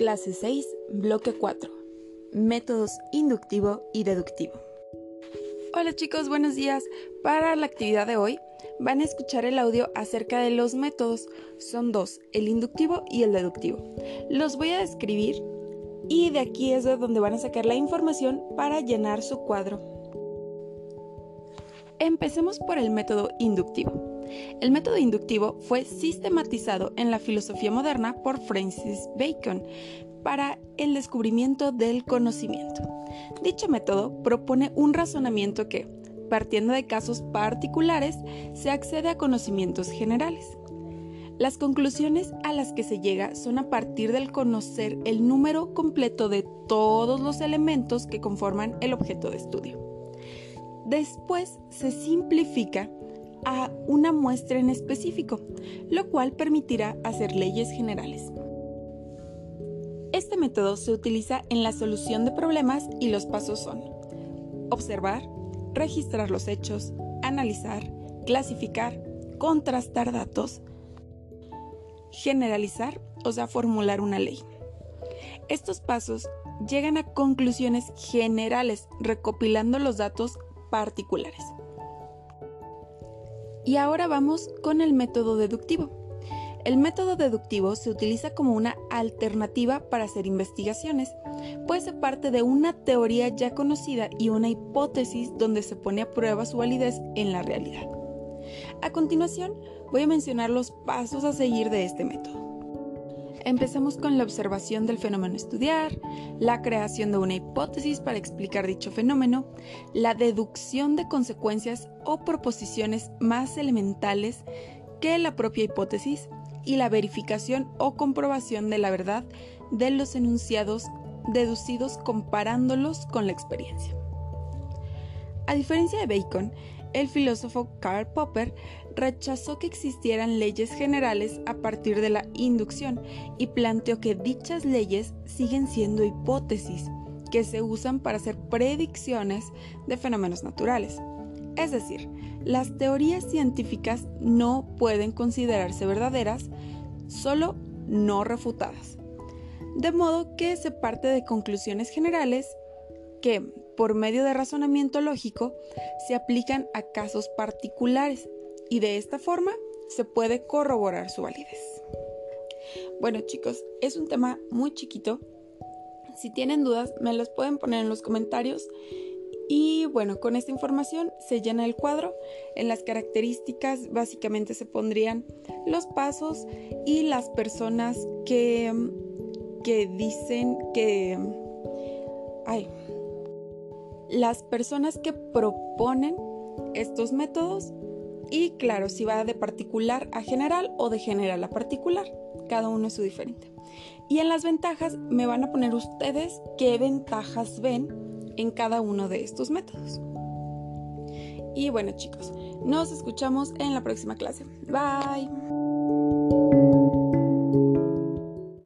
Clase 6, bloque 4. Métodos inductivo y deductivo. Hola chicos, buenos días. Para la actividad de hoy van a escuchar el audio acerca de los métodos. Son dos, el inductivo y el deductivo. Los voy a describir y de aquí es de donde van a sacar la información para llenar su cuadro. Empecemos por el método inductivo. El método inductivo fue sistematizado en la filosofía moderna por Francis Bacon para el descubrimiento del conocimiento. Dicho método propone un razonamiento que, partiendo de casos particulares, se accede a conocimientos generales. Las conclusiones a las que se llega son a partir del conocer el número completo de todos los elementos que conforman el objeto de estudio. Después se simplifica a una muestra en específico, lo cual permitirá hacer leyes generales. Este método se utiliza en la solución de problemas y los pasos son observar, registrar los hechos, analizar, clasificar, contrastar datos, generalizar, o sea, formular una ley. Estos pasos llegan a conclusiones generales recopilando los datos particulares. Y ahora vamos con el método deductivo. El método deductivo se utiliza como una alternativa para hacer investigaciones, pues se parte de una teoría ya conocida y una hipótesis donde se pone a prueba su validez en la realidad. A continuación, voy a mencionar los pasos a seguir de este método. Empezamos con la observación del fenómeno a estudiar, la creación de una hipótesis para explicar dicho fenómeno, la deducción de consecuencias o proposiciones más elementales que la propia hipótesis y la verificación o comprobación de la verdad de los enunciados deducidos comparándolos con la experiencia. A diferencia de Bacon, el filósofo Karl Popper rechazó que existieran leyes generales a partir de la inducción y planteó que dichas leyes siguen siendo hipótesis que se usan para hacer predicciones de fenómenos naturales. Es decir, las teorías científicas no pueden considerarse verdaderas, solo no refutadas. De modo que se parte de conclusiones generales que, por medio de razonamiento lógico, se aplican a casos particulares y de esta forma se puede corroborar su validez. Bueno chicos, es un tema muy chiquito. Si tienen dudas, me las pueden poner en los comentarios. Y bueno, con esta información se llena el cuadro. En las características básicamente se pondrían los pasos y las personas que, que dicen que... Ay, las personas que proponen estos métodos y claro, si va de particular a general o de general a particular, cada uno es su diferente. Y en las ventajas me van a poner ustedes qué ventajas ven en cada uno de estos métodos. Y bueno chicos, nos escuchamos en la próxima clase. Bye.